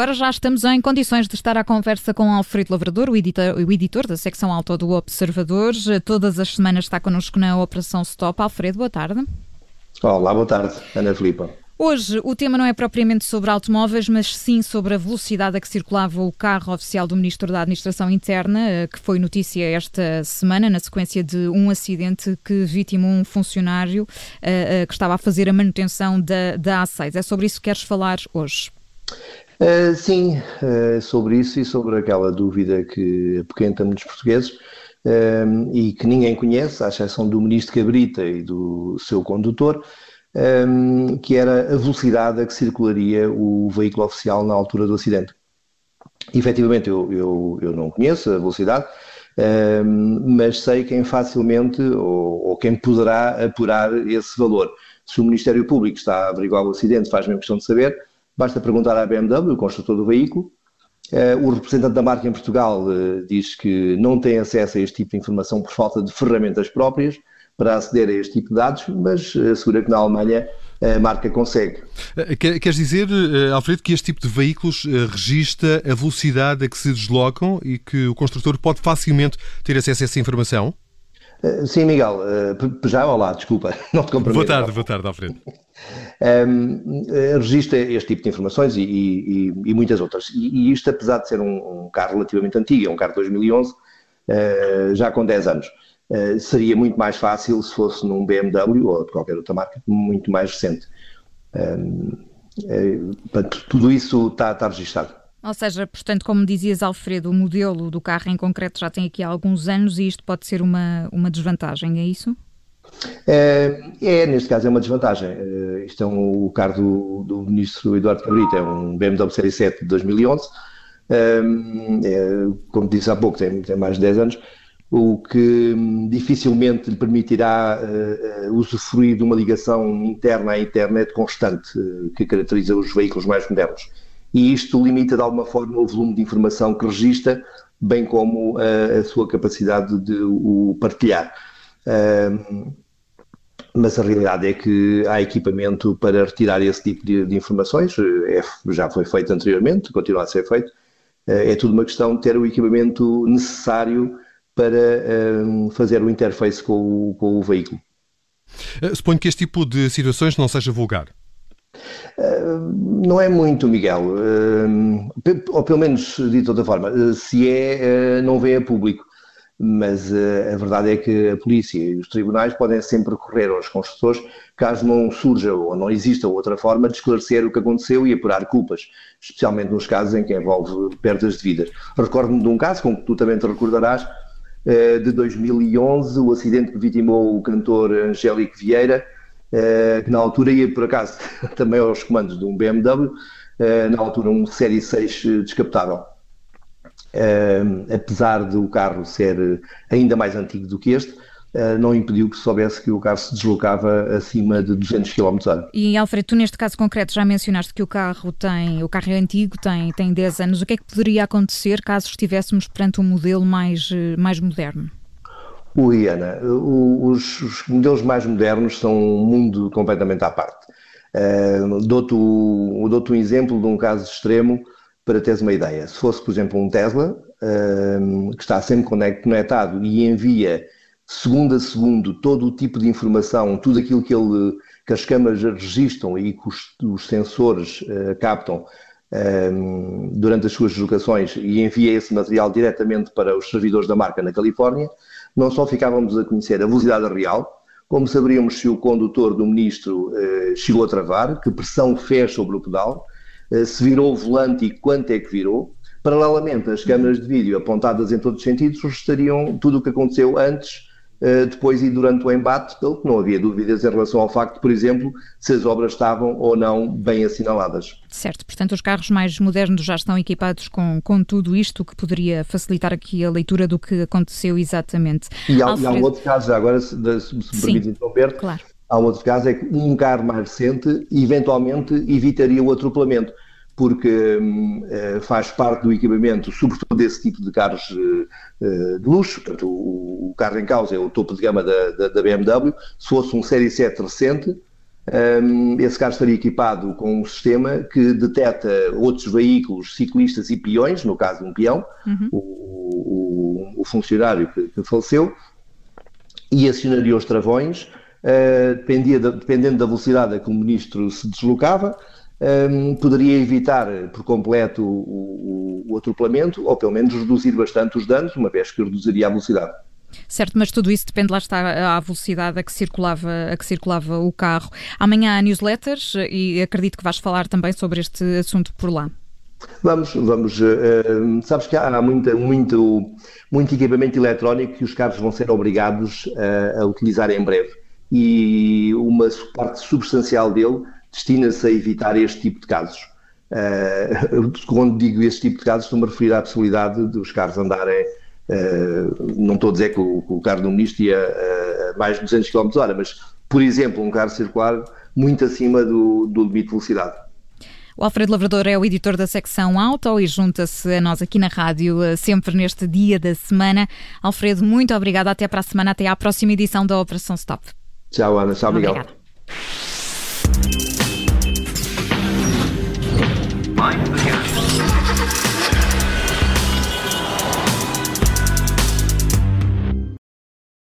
Agora já estamos em condições de estar à conversa com Alfredo Lavrador, o editor, o editor da secção alta do Observador. Todas as semanas está connosco na Operação Stop. Alfredo, boa tarde. Olá, boa tarde, Ana Filipa. Hoje o tema não é propriamente sobre automóveis, mas sim sobre a velocidade a que circulava o carro oficial do Ministro da Administração Interna, eh, que foi notícia esta semana, na sequência de um acidente que vitimou um funcionário uh, uh, que estava a fazer a manutenção da, da A6. É sobre isso que queres falar hoje. Uh, sim, uh, sobre isso e sobre aquela dúvida que apoquenta muitos portugueses uh, e que ninguém conhece, à exceção do ministro Cabrita e do seu condutor, que era a velocidade a que circularia o veículo oficial na altura do acidente. Efetivamente, eu, eu, eu não conheço a velocidade, mas sei quem facilmente ou, ou quem poderá apurar esse valor. Se o Ministério Público está a averiguar o acidente, faz mesmo questão de saber, Basta perguntar à BMW, o construtor do veículo. Uh, o representante da marca em Portugal uh, diz que não tem acesso a este tipo de informação por falta de ferramentas próprias para aceder a este tipo de dados, mas uh, assegura que na Alemanha a marca consegue. Queres dizer, Alfredo, que este tipo de veículos registra a velocidade a que se deslocam e que o construtor pode facilmente ter acesso a essa informação? Sim, Miguel, já olá, desculpa, não te comprometo. Boa tarde, boa tarde, Alfredo. um, registra este tipo de informações e, e, e muitas outras. E, e, isto, apesar de ser um, um, carro relativamente antigo, é um carro de 2011, uh, eh, já com 10 anos. Uh, seria muito mais fácil se fosse num BMW ou de qualquer outra marca muito mais recente. Um, uh, portanto, tudo isso está, está registado. Ou seja, portanto, como dizias, Alfredo, o modelo do carro em concreto já tem aqui há alguns anos e isto pode ser uma, uma desvantagem, é isso? É, é, neste caso é uma desvantagem. É, isto é um, o carro do, do ministro Eduardo Cabrita, é um BMW Série 7 de 2011. É, é, como disse há pouco, tem, tem, mais de 10 anos, o que hum, dificilmente lhe permitirá uh, usufruir de uma ligação interna à internet constante, uh, que caracteriza os veículos mais modernos. E isto limita de alguma forma o volume de informação que registra, bem como uh, a sua capacidade de o partilhar mas a realidade é que há equipamento para retirar esse tipo de, de informações, é, já foi feito anteriormente, continua a ser feito, é tudo uma questão de ter o equipamento necessário para um, fazer o interface com o, com o veículo. Eh, suponho que este tipo de situações não seja vulgar. Uh, não é muito, Miguel, uh, ou pelo menos de outra forma, uh, se é, não vem a público. Mas a verdade é que a polícia e os tribunais podem sempre recorrer aos construtores caso não surja ou não exista outra forma de esclarecer o que aconteceu e apurar culpas, especialmente nos casos em que envolve perdas de vidas. Recordo-me de um caso, com que tu também te recordarás, de 2011, o acidente que vitimou o cantor Angélico Vieira, uh, que na altura ia por acaso também aos comandos de um BMW, na altura um Série 6 descapotável uh, apesar do carro ser ainda mais antigo do que este, não impediu que soubesse que o carro se deslocava acima de 200 km h E Alfredo, tu neste caso concreto já mencionaste que o carro tem, o carro é antigo, tem, tem 10 anos. O que é que poderia acontecer caso estivéssemos perante um modelo mais, mais moderno? Ui, Ana, os, os modelos mais modernos são um mundo completamente à parte. Uh, dou-te, dou um exemplo de um caso extremo para teres uma ideia. Se fosse, por exemplo, um Tesla, um, que está sempre conectado e envia segundo a segundo todo o tipo de informação, tudo aquilo que, ele, que as câmaras registram e que os, os sensores uh, captam durante as suas deslocações e envia esse material diretamente para os servidores da marca na Califórnia, não só ficávamos a conhecer a velocidade real, como saberíamos se o condutor do ministro uh, chegou a travar, que pressão fez sobre o pedal, eh, se virou o volante e quanto é que virou. Paralelamente, as câmaras de vídeo apontadas em todos os sentidos registrariam tudo o que aconteceu antes, eh, depois e durante o embate, pelo que não havia dúvidas em relação ao facto, por exemplo, se as obras estavam ou não bem assinaladas. Certo, portanto, os carros mais modernos já estão equipados com, com tudo isto, que poderia facilitar aqui a leitura do que aconteceu exatamente. E há, Alfredo... e há um outro caso, agora, se, se me permite interromper, claro Há um outro caso, é que um carro mais recente eventualmente evitaria o atropelamento, porque hum, eh, faz parte do equipamento, sobretudo desse tipo de carros eh, de luxo, portanto o, carro em causa é o topo de gama da, da, da BMW, se fosse um Série 7 recente, um, esse carro estaria equipado com um sistema que detecta outros veículos, ciclistas e peões, no caso de um peão, uhum. o, o, o, funcionário que, que, faleceu, e acionaria os travões, uh, dependia da, dependendo da velocidade a que o ministro se deslocava, um, poderia evitar por completo o, o atropelamento, ou pelo menos reduzir bastante os danos, uma vez que reduziria a velocidade. Certo, mas tudo isso depende, lá está, à velocidade a que circulava, a que circulava o carro. Amanhã há newsletters e acredito que vais falar também sobre este assunto por lá. Vamos, vamos. Uh, sabes que há muita, muito, muito equipamento eletrónico que os carros vão ser obrigados a utilizar em breve. E uma parte substancial dele destina-se a evitar este tipo de casos. Uh, quando digo este tipo de casos, estou-me a referir à possibilidade dos carros andarem Uh, não estou a dizer que o, que o carro do ministro ia a mais de 200 km h mas, por exemplo, um carro circular muito acima do, do limite de velocidade. O Alfredo Lavrador é o editor da secção Auto e junta-se a nós aqui na rádio eh, sempre neste dia da semana. Alfredo, muito obrigada. Até para a semana, até à próxima edição da Operação Stop. Tchau, Ana. Tchau, Miguel. Obrigada. Mind. The